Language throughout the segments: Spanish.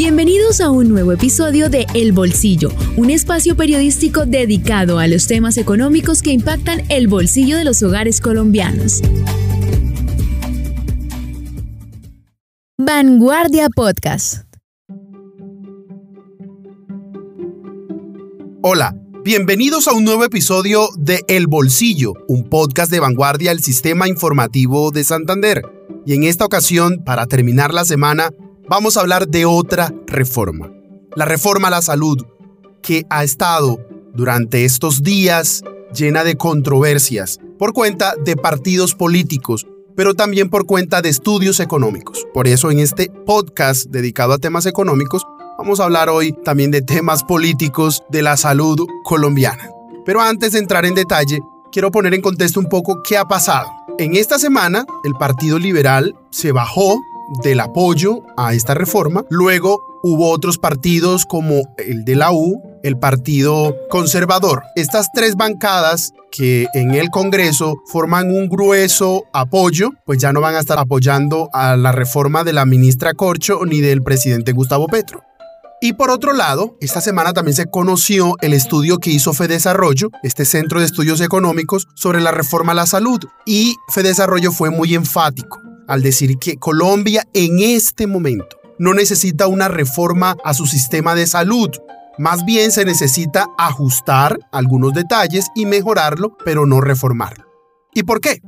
Bienvenidos a un nuevo episodio de El Bolsillo, un espacio periodístico dedicado a los temas económicos que impactan el bolsillo de los hogares colombianos. Vanguardia Podcast. Hola, bienvenidos a un nuevo episodio de El Bolsillo, un podcast de vanguardia del Sistema Informativo de Santander. Y en esta ocasión, para terminar la semana, vamos a hablar de otra reforma. La reforma a la salud, que ha estado durante estos días llena de controversias por cuenta de partidos políticos, pero también por cuenta de estudios económicos. Por eso en este podcast dedicado a temas económicos, vamos a hablar hoy también de temas políticos de la salud colombiana. Pero antes de entrar en detalle, quiero poner en contexto un poco qué ha pasado. En esta semana, el Partido Liberal se bajó del apoyo a esta reforma. Luego hubo otros partidos como el de la U, el Partido Conservador. Estas tres bancadas que en el Congreso forman un grueso apoyo, pues ya no van a estar apoyando a la reforma de la ministra Corcho ni del presidente Gustavo Petro. Y por otro lado, esta semana también se conoció el estudio que hizo Fedesarrollo, este centro de estudios económicos, sobre la reforma a la salud. Y Fedesarrollo fue muy enfático al decir que Colombia en este momento no necesita una reforma a su sistema de salud. Más bien se necesita ajustar algunos detalles y mejorarlo, pero no reformarlo. ¿Y por qué?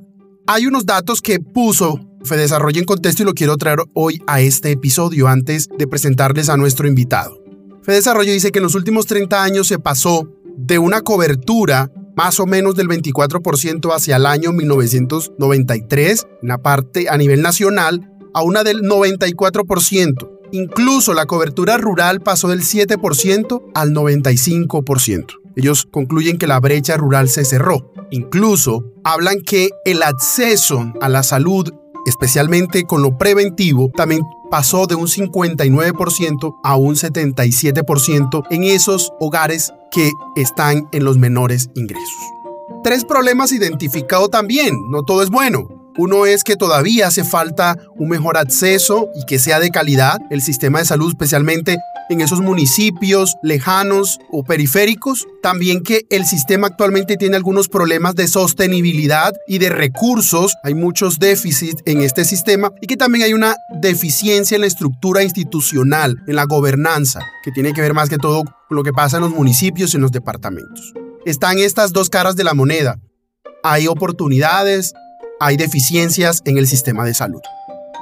Hay unos datos que puso Fedesarrollo en contexto y lo quiero traer hoy a este episodio antes de presentarles a nuestro invitado. Fedesarrollo dice que en los últimos 30 años se pasó de una cobertura más o menos del 24% hacia el año 1993, en la parte a nivel nacional, a una del 94%. Incluso la cobertura rural pasó del 7% al 95%. Ellos concluyen que la brecha rural se cerró. Incluso hablan que el acceso a la salud, especialmente con lo preventivo, también pasó de un 59% a un 77% en esos hogares que están en los menores ingresos. Tres problemas identificados también, no todo es bueno. Uno es que todavía hace falta un mejor acceso y que sea de calidad el sistema de salud, especialmente en esos municipios lejanos o periféricos. También que el sistema actualmente tiene algunos problemas de sostenibilidad y de recursos. Hay muchos déficits en este sistema y que también hay una deficiencia en la estructura institucional, en la gobernanza, que tiene que ver más que todo con lo que pasa en los municipios y en los departamentos. Están estas dos caras de la moneda. Hay oportunidades, hay deficiencias en el sistema de salud.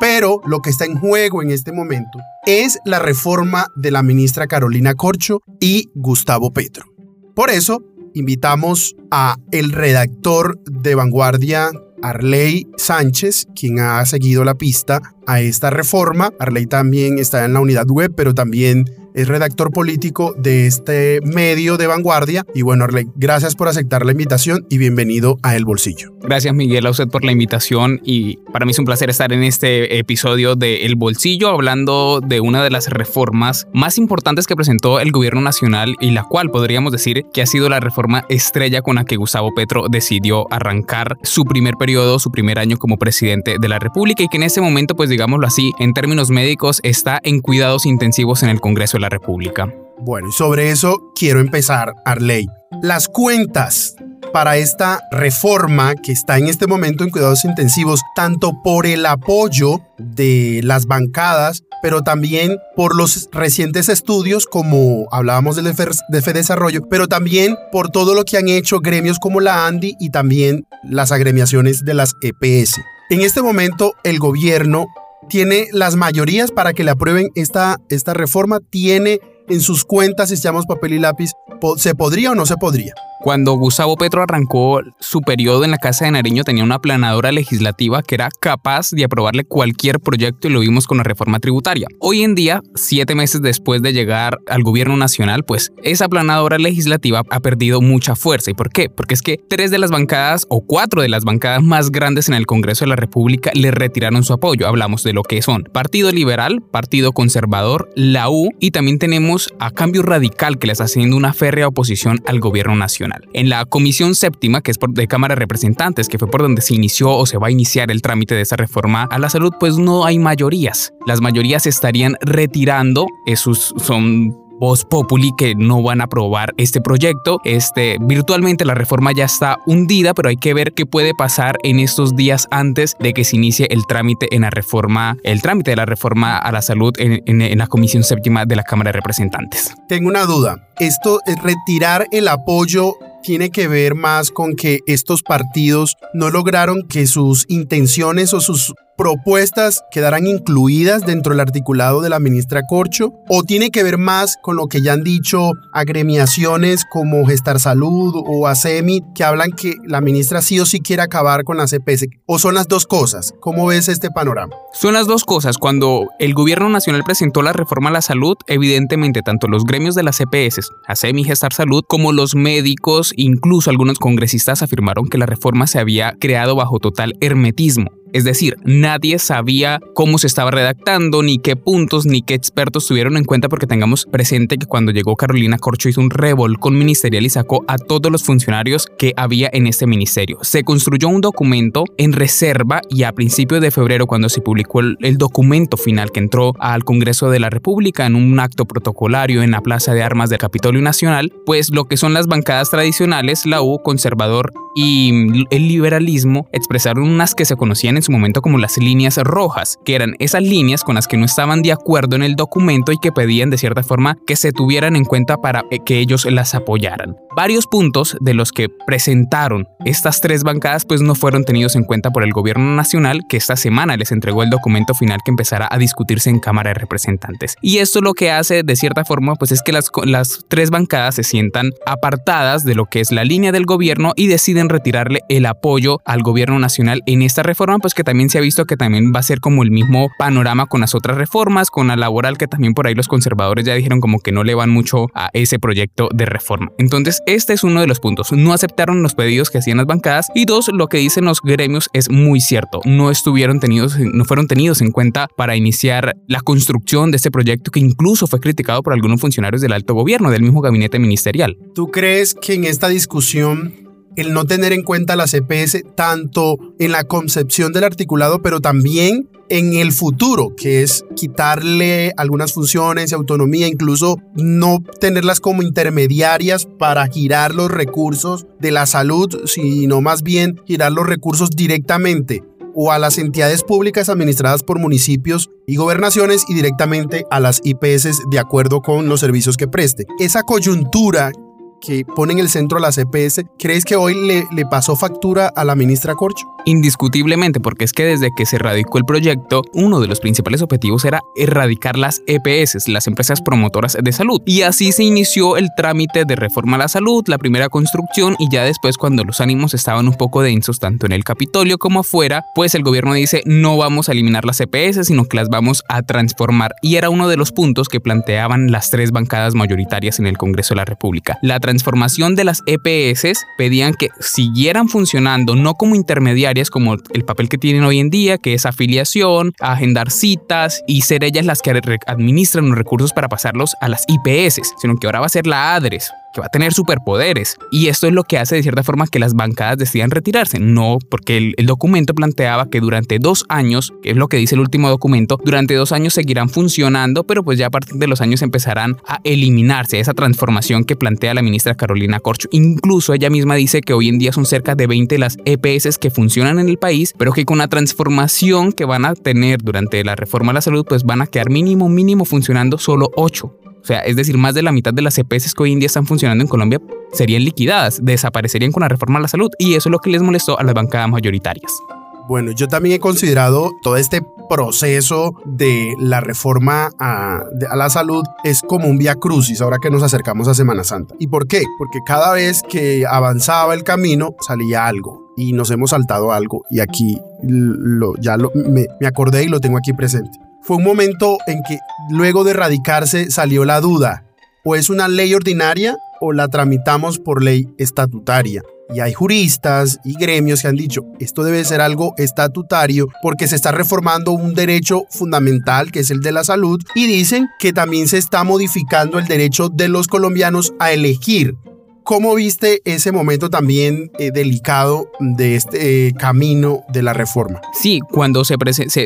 Pero lo que está en juego en este momento es la reforma de la ministra Carolina Corcho y Gustavo Petro. Por eso, invitamos a el redactor de Vanguardia, Arley Sánchez, quien ha seguido la pista a esta reforma. Arley también está en la unidad web, pero también es redactor político de este medio de vanguardia. Y bueno, Arley, gracias por aceptar la invitación y bienvenido a El Bolsillo. Gracias, Miguel, a usted por la invitación y para mí es un placer estar en este episodio de El Bolsillo hablando de una de las reformas más importantes que presentó el gobierno nacional y la cual podríamos decir que ha sido la reforma estrella con la que Gustavo Petro decidió arrancar su primer periodo, su primer año como presidente de la República y que en este momento, pues digámoslo así, en términos médicos está en cuidados intensivos en el Congreso la República. Bueno, sobre eso quiero empezar, Arley. Las cuentas para esta reforma que está en este momento en cuidados intensivos, tanto por el apoyo de las bancadas, pero también por los recientes estudios, como hablábamos del de Desarrollo, pero también por todo lo que han hecho gremios como la ANDI y también las agremiaciones de las EPS. En este momento, el gobierno tiene las mayorías para que le aprueben esta, esta reforma, tiene en sus cuentas, si echamos papel y lápiz, ¿se podría o no se podría? Cuando Gustavo Petro arrancó su periodo en la Casa de Nariño tenía una planadora legislativa que era capaz de aprobarle cualquier proyecto y lo vimos con la reforma tributaria. Hoy en día, siete meses después de llegar al gobierno nacional, pues esa planadora legislativa ha perdido mucha fuerza. ¿Y por qué? Porque es que tres de las bancadas o cuatro de las bancadas más grandes en el Congreso de la República le retiraron su apoyo. Hablamos de lo que son Partido Liberal, Partido Conservador, la U y también tenemos a Cambio Radical que le está haciendo una férrea oposición al gobierno nacional. En la Comisión Séptima, que es de Cámara de Representantes, que fue por donde se inició o se va a iniciar el trámite de esa reforma a la salud, pues no hay mayorías. Las mayorías estarían retirando, esos son voz populi que no van a aprobar este proyecto. Este, virtualmente la reforma ya está hundida, pero hay que ver qué puede pasar en estos días antes de que se inicie el trámite en la reforma, el trámite de la reforma a la salud en, en la Comisión Séptima de la Cámara de Representantes. Tengo una duda. Esto es retirar el apoyo tiene que ver más con que estos partidos no lograron que sus intenciones o sus propuestas quedarán incluidas dentro del articulado de la ministra Corcho o tiene que ver más con lo que ya han dicho agremiaciones como Gestar Salud o ASEMI que hablan que la ministra sí o sí quiere acabar con la CPS o son las dos cosas? ¿Cómo ves este panorama? Son las dos cosas. Cuando el gobierno nacional presentó la reforma a la salud, evidentemente tanto los gremios de las CPS, ASEMI y Gestar Salud, como los médicos, incluso algunos congresistas afirmaron que la reforma se había creado bajo total hermetismo. Es decir, nadie sabía cómo se estaba redactando, ni qué puntos, ni qué expertos tuvieron en cuenta, porque tengamos presente que cuando llegó Carolina Corcho hizo un revolcón ministerial y sacó a todos los funcionarios que había en este ministerio. Se construyó un documento en reserva y a principios de febrero, cuando se publicó el, documento final que entró al Congreso de la República en un acto protocolario en la Plaza de Armas del Capitolio Nacional, pues lo que son las bancadas tradicionales, la U, conservador y el liberalismo, expresaron unas que se conocían en su momento como las líneas rojas, que eran esas líneas con las que no estaban de acuerdo en el documento y que pedían de cierta forma que se tuvieran en cuenta para eh, que ellos las apoyaran. Varios puntos de los que presentaron estas tres bancadas pues no fueron tenidos en cuenta por el gobierno nacional que esta semana les entregó el documento final que empezará a discutirse en Cámara de Representantes. Y esto lo que hace de cierta forma pues es que las, las tres bancadas se sientan apartadas de lo que es la línea del gobierno y deciden retirarle el apoyo al gobierno nacional en esta reforma pues que también se ha visto que también va a ser como el mismo panorama con las otras reformas, con la laboral que también por ahí los conservadores ya dijeron como que no le van mucho a ese proyecto de reforma. Entonces este es uno de los puntos. No aceptaron los pedidos que hacían las bancadas y dos, lo que dicen los gremios es muy cierto. No estuvieron tenidos, no fueron tenidos en cuenta para iniciar la construcción de este proyecto que incluso fue criticado por algunos funcionarios del alto gobierno, del mismo gabinete ministerial. ¿Tú crees que en esta discusión el no tener en cuenta la CPS tanto en la concepción del articulado, pero también en el futuro, que es quitarle algunas funciones y autonomía, incluso no tenerlas como intermediarias para girar los recursos de la salud, sino más bien girar los recursos directamente o a las entidades públicas administradas por municipios y gobernaciones y directamente a las IPS de acuerdo con los servicios que preste. Esa coyuntura que pone en el centro la CPS, ¿crees que hoy le, le, pasó factura a la ministra Corcho? Indiscutiblemente, porque es que desde que se radicó el proyecto, uno de los principales objetivos era erradicar las EPS, las empresas promotoras de salud. Y así se inició el trámite de reforma a la salud, la primera construcción, y ya después cuando los ánimos estaban un poco densos, tanto en el Capitolio como afuera, pues el gobierno dice no vamos a eliminar las EPS, sino que las vamos a transformar. Y era uno de los puntos que planteaban las tres bancadas mayoritarias en el Congreso de la República. La transformación de las EPS pedían que siguieran funcionando no como intermediarias como el papel que tienen hoy en día, que es afiliación, agendar citas y ser ellas las que administran los recursos para pasarlos a las IPS, sino que ahora va a ser la ADRES, que va a tener superpoderes. Y esto es lo que hace de cierta forma que las bancadas decidan retirarse. No, porque el, documento planteaba que durante dos años, que es lo que dice el último documento, durante dos años seguirán funcionando, pero pues ya a partir de los años empezarán a eliminarse esa transformación que plantea la ministra Carolina Corcho. Incluso ella misma dice que hoy en día son cerca de 20 las EPS que funcionan en el país, pero que con la transformación que van a tener durante la reforma a la salud, pues van a quedar mínimo, mínimo funcionando solo 8. O sea, es decir, más de la mitad de las EPS que hoy en día están funcionando en Colombia serían liquidadas, desaparecerían con la reforma a la salud y eso es lo que les molestó a las bancadas mayoritarias. Bueno, yo también he considerado todo este proceso de la reforma a, a, la salud es como un vía crucis ahora que nos acercamos a Semana Santa. ¿Y por qué? Porque cada vez que avanzaba el camino salía algo y nos hemos saltado algo y aquí ya me acordé y lo tengo aquí presente. Fue un momento en que luego de radicarse salió la duda, o es una ley ordinaria o la tramitamos por ley estatutaria. Y hay juristas y gremios que han dicho, esto debe ser algo estatutario porque se está reformando un derecho fundamental que es el de la salud y dicen que también se está modificando el derecho de los colombianos a elegir ¿cómo viste ese momento también eh, delicado de este eh, camino de la reforma? Sí, cuando se,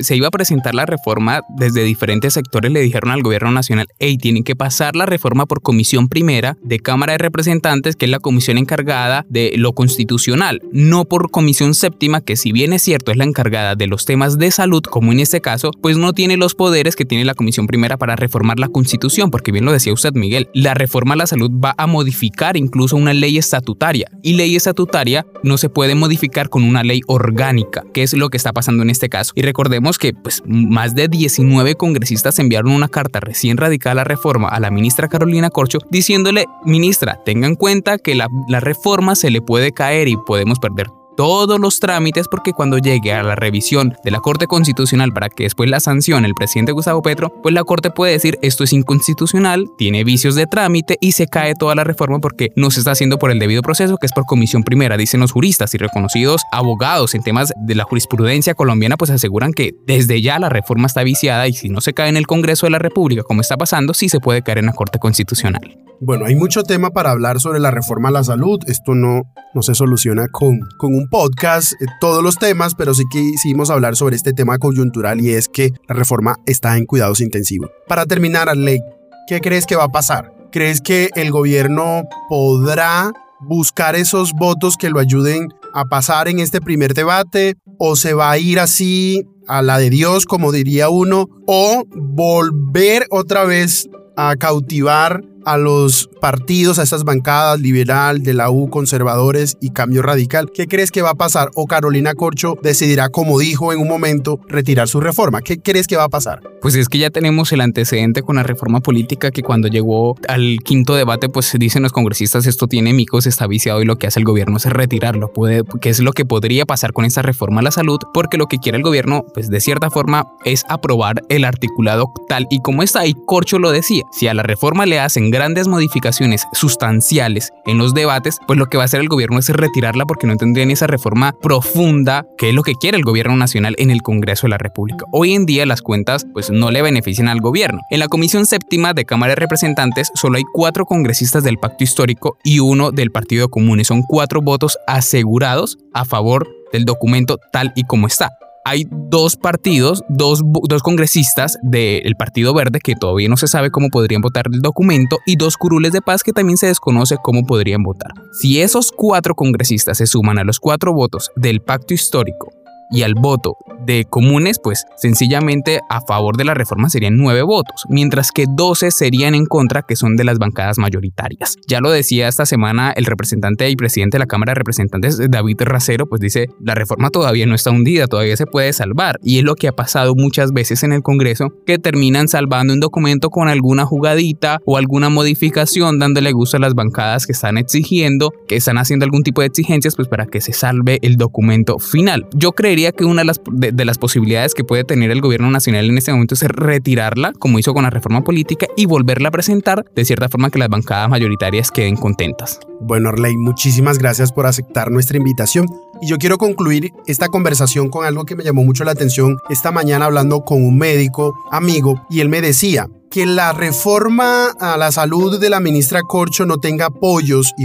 se, iba a presentar la reforma, desde diferentes sectores le dijeron al gobierno nacional, hey, tienen que pasar la reforma por comisión primera de Cámara de Representantes, que es la comisión encargada de lo constitucional, no por comisión séptima, que si bien es cierto es la encargada de los temas de salud, como en este caso, pues no tiene los poderes que tiene la comisión primera para reformar la constitución, porque bien lo decía usted, Miguel, la reforma a la salud va a modificar incluso una ley estatutaria y ley estatutaria no se puede modificar con una ley orgánica, que es lo que está pasando en este caso. Y recordemos que pues más de 19 congresistas enviaron una carta recién radicada a la reforma a la ministra Carolina Corcho diciéndole, ministra, tenga en cuenta que la, la reforma se le puede caer y podemos perder todos los trámites porque cuando llegue a la revisión de la Corte Constitucional para que después la sancione el presidente Gustavo Petro, pues la Corte puede decir esto es inconstitucional, tiene vicios de trámite y se cae toda la reforma porque no se está haciendo por el debido proceso, que es por comisión primera, dicen los juristas y reconocidos abogados en temas de la jurisprudencia colombiana, pues aseguran que desde ya la reforma está viciada y si no se cae en el Congreso de la República como está pasando, sí se puede caer en la Corte Constitucional. Bueno, hay mucho tema para hablar sobre la reforma a la salud. Esto no, no se soluciona con, con un podcast, eh, todos los temas, pero sí quisimos hablar sobre este tema coyuntural y es que la reforma está en cuidados intensivos. Para terminar, ley, ¿qué crees que va a pasar? ¿Crees que el gobierno podrá buscar esos votos que lo ayuden a pasar en este primer debate o se va a ir así a la de Dios, como diría uno, o volver otra vez a cautivar a los partidos, a estas bancadas liberal, de la U, conservadores y cambio radical. ¿Qué crees que va a pasar? ¿O Carolina Corcho decidirá, como dijo en un momento, retirar su reforma? ¿Qué crees que va a pasar? Pues es que ya tenemos el antecedente con la reforma política que cuando llegó al quinto debate, pues dicen los congresistas esto tiene micos, está viciado y lo que hace el gobierno es retirarlo. Puede, ¿Qué es lo que podría pasar con esta reforma a la salud? Porque lo que quiere el gobierno, pues de cierta forma, es aprobar el articulado tal y como está. Y Corcho lo decía, si a la reforma le hacen grandes modificaciones sustanciales en los debates, pues lo que va a hacer el gobierno es retirarla porque no tendrían esa reforma profunda que es lo que quiere el gobierno nacional en el Congreso de la República. Hoy en día las cuentas pues no le benefician al gobierno. En la Comisión Séptima de Cámara de Representantes solo hay cuatro congresistas del Pacto Histórico y uno del Partido Común son cuatro votos asegurados a favor del documento tal y como está hay dos partidos, dos, dos congresistas del Partido Verde que todavía no se sabe cómo podrían votar el documento y dos curules de paz que también se desconoce cómo podrían votar. Si esos cuatro congresistas se suman a los cuatro votos del pacto histórico y al voto de comunes, pues sencillamente a favor de la reforma serían nueve votos, mientras que 12 serían en contra, que son de las bancadas mayoritarias. Ya lo decía esta semana el representante y presidente de la Cámara de Representantes, David Racero, pues dice, la reforma todavía no está hundida, todavía se puede salvar. Y es lo que ha pasado muchas veces en el Congreso, que terminan salvando un documento con alguna jugadita o alguna modificación, dándole gusto a las bancadas que están exigiendo, que están haciendo algún tipo de exigencias, pues para que se salve el documento final. Yo creería que una de las, de, las posibilidades que puede tener el gobierno nacional en este momento es retirarla, como hizo con la reforma política, y volverla a presentar de cierta forma que las bancadas mayoritarias queden contentas. Bueno, Arley, muchísimas gracias por aceptar nuestra invitación. Y yo quiero concluir esta conversación con algo que me llamó mucho la atención esta mañana hablando con un médico amigo y él me decía, que la reforma a la salud de la ministra Corcho no tenga apoyos y,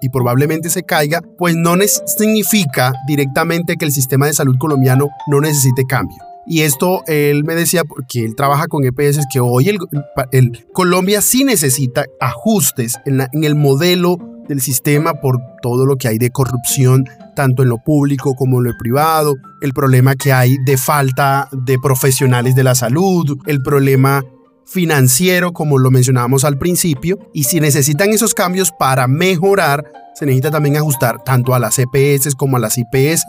y probablemente se caiga, pues no significa directamente que el sistema de salud colombiano no necesite cambio. Y esto él me decía porque él trabaja con EPS, que hoy el, Colombia sí necesita ajustes en, en el modelo del sistema por todo lo que hay de corrupción, tanto en lo público como en lo privado, el problema que hay de falta de profesionales de la salud, el problema financiero, como lo mencionábamos al principio, y si necesitan esos cambios para mejorar, se necesita también ajustar tanto a las EPS como a las IPS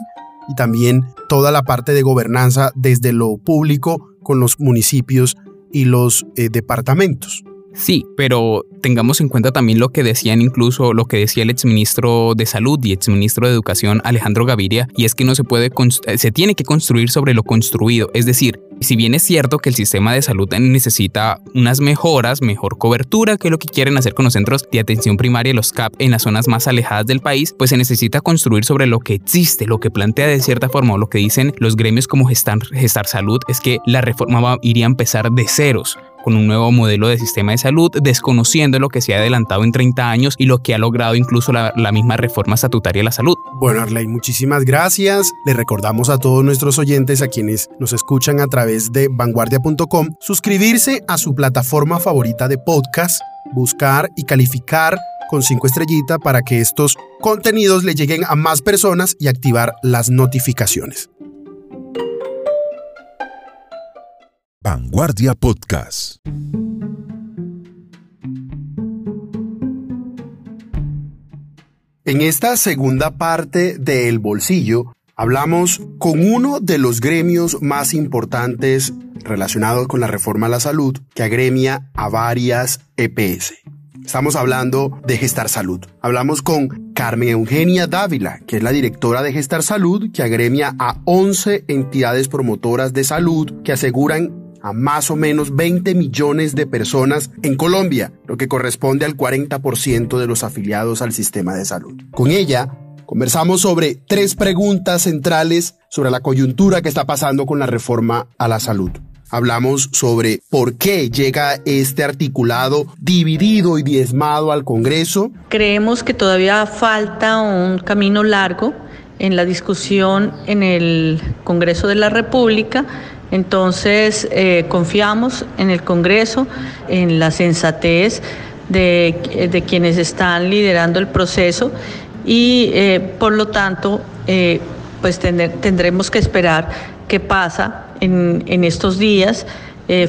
y también toda la parte de gobernanza desde lo público con los municipios y los eh, departamentos. Sí, pero tengamos en cuenta también lo que decían incluso lo que decía el exministro de Salud y exministro de Educación Alejandro Gaviria, y es que no se puede eh, se tiene que construir sobre lo construido, es decir, si bien es cierto que el sistema de salud necesita unas mejoras, mejor cobertura, que es lo que quieren hacer con los centros de atención primaria, los CAP, en las zonas más alejadas del país, pues se necesita construir sobre lo que existe, lo que plantea de cierta forma, o lo que dicen los gremios como Gestar, Salud, es que la reforma va, iría a empezar de ceros con un nuevo modelo de sistema de salud, desconociendo lo que se ha adelantado en 30 años y lo que ha logrado incluso la, misma reforma estatutaria de la salud. Bueno, Arley, muchísimas gracias. Le recordamos a todos nuestros oyentes, a quienes nos escuchan a través de vanguardia.com, suscribirse a su plataforma favorita de podcast, buscar y calificar con cinco estrellitas para que estos contenidos le lleguen a más personas y activar las notificaciones. Vanguardia Podcast. En esta segunda parte de El Bolsillo, hablamos con uno de los gremios más importantes relacionados con la reforma a la salud que agremia a varias EPS. Estamos hablando de Gestar Salud. Hablamos con Carmen Eugenia Dávila, que es la directora de Gestar Salud, que agremia a 11 entidades promotoras de salud que aseguran más o menos 20 millones de personas en Colombia, lo que corresponde al 40% de los afiliados al sistema de salud. Con ella conversamos sobre tres preguntas centrales sobre la coyuntura que está pasando con la reforma a la salud. Hablamos sobre por qué llega este articulado dividido y diezmado al Congreso. Creemos que todavía falta un camino largo en la discusión en el Congreso de la República entonces, eh, confiamos en el Congreso, en la sensatez de, quienes están liderando el proceso y, eh, por lo tanto, eh, pues tendremos que esperar qué pasa en, en estos días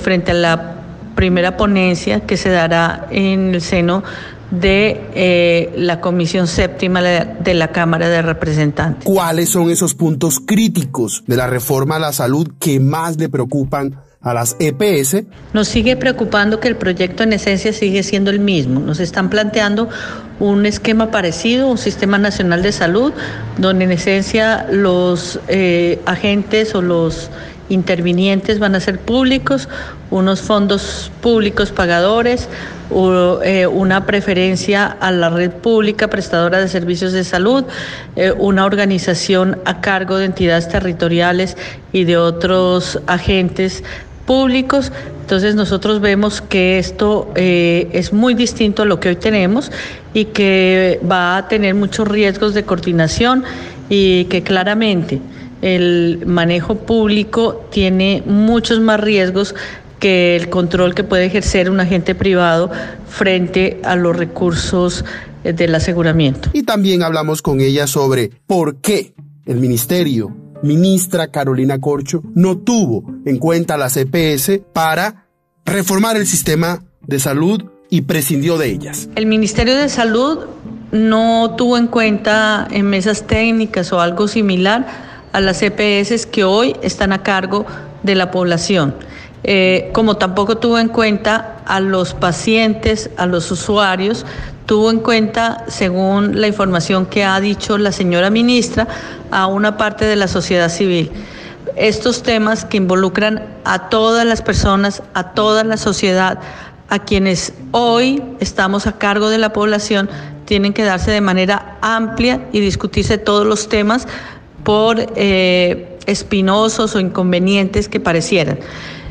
frente a la primera ponencia que se dará en el seno de eh, la Comisión Séptima de la Cámara de Representantes. ¿Cuáles son esos puntos críticos de la reforma a la salud que más le preocupan a las EPS? Nos sigue preocupando que el proyecto en esencia sigue siendo el mismo. Nos están planteando un esquema parecido, un sistema nacional de salud, donde en esencia los eh, agentes o los intervinientes van a ser públicos, unos fondos públicos pagadores, eh, una preferencia a la red pública prestadora de servicios de salud, eh, una organización a cargo de entidades territoriales y de otros agentes públicos. Entonces nosotros vemos que esto eh, es muy distinto a lo que hoy tenemos y que va a tener muchos riesgos de coordinación y que claramente el manejo público tiene muchos más riesgos que el control que puede ejercer un agente privado frente a los recursos eh, del aseguramiento. Y también hablamos con ella sobre por qué el ministerio, ministra Carolina Corcho, no tuvo en cuenta las EPS para reformar el sistema de salud y prescindió de ellas. El Ministerio de Salud no tuvo en cuenta en mesas técnicas o algo similar a las EPS que hoy están a cargo de la población. Eh, como tampoco tuvo en cuenta a los pacientes, a los usuarios, tuvo en cuenta, según la información que ha dicho la señora ministra, a una parte de la sociedad civil. Estos temas que involucran a todas las personas, a toda la sociedad, a quienes hoy estamos a cargo de la población, tienen que darse de manera amplia y discutirse todos los temas por eh, espinosos o inconvenientes que parecieran.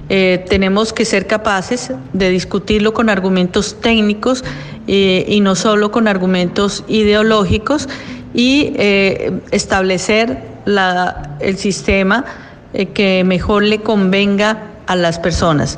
Eh, tenemos que ser capaces de discutirlo con argumentos técnicos eh, y no solo con argumentos ideológicos y eh, establecer el sistema que mejor le convenga a las personas.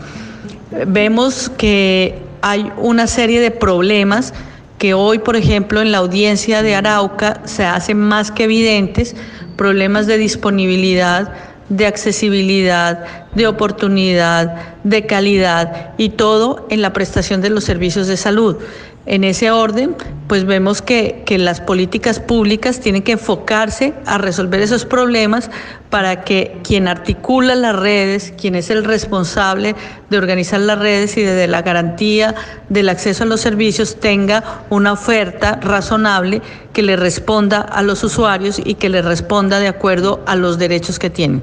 Vemos que hay una serie de problemas que hoy, por ejemplo, en la audiencia de Arauca se hacen más que evidentes, problemas de disponibilidad, de accesibilidad, de oportunidad, de calidad y todo en la prestación de los servicios de salud. En ese orden, pues vemos que, que, las políticas públicas tienen que enfocarse a resolver esos problemas para que quien articula las redes, quien es el responsable de organizar las redes y de la garantía del acceso a los servicios, tenga una oferta razonable que le responda a los usuarios y que le responda de acuerdo a los derechos que tienen.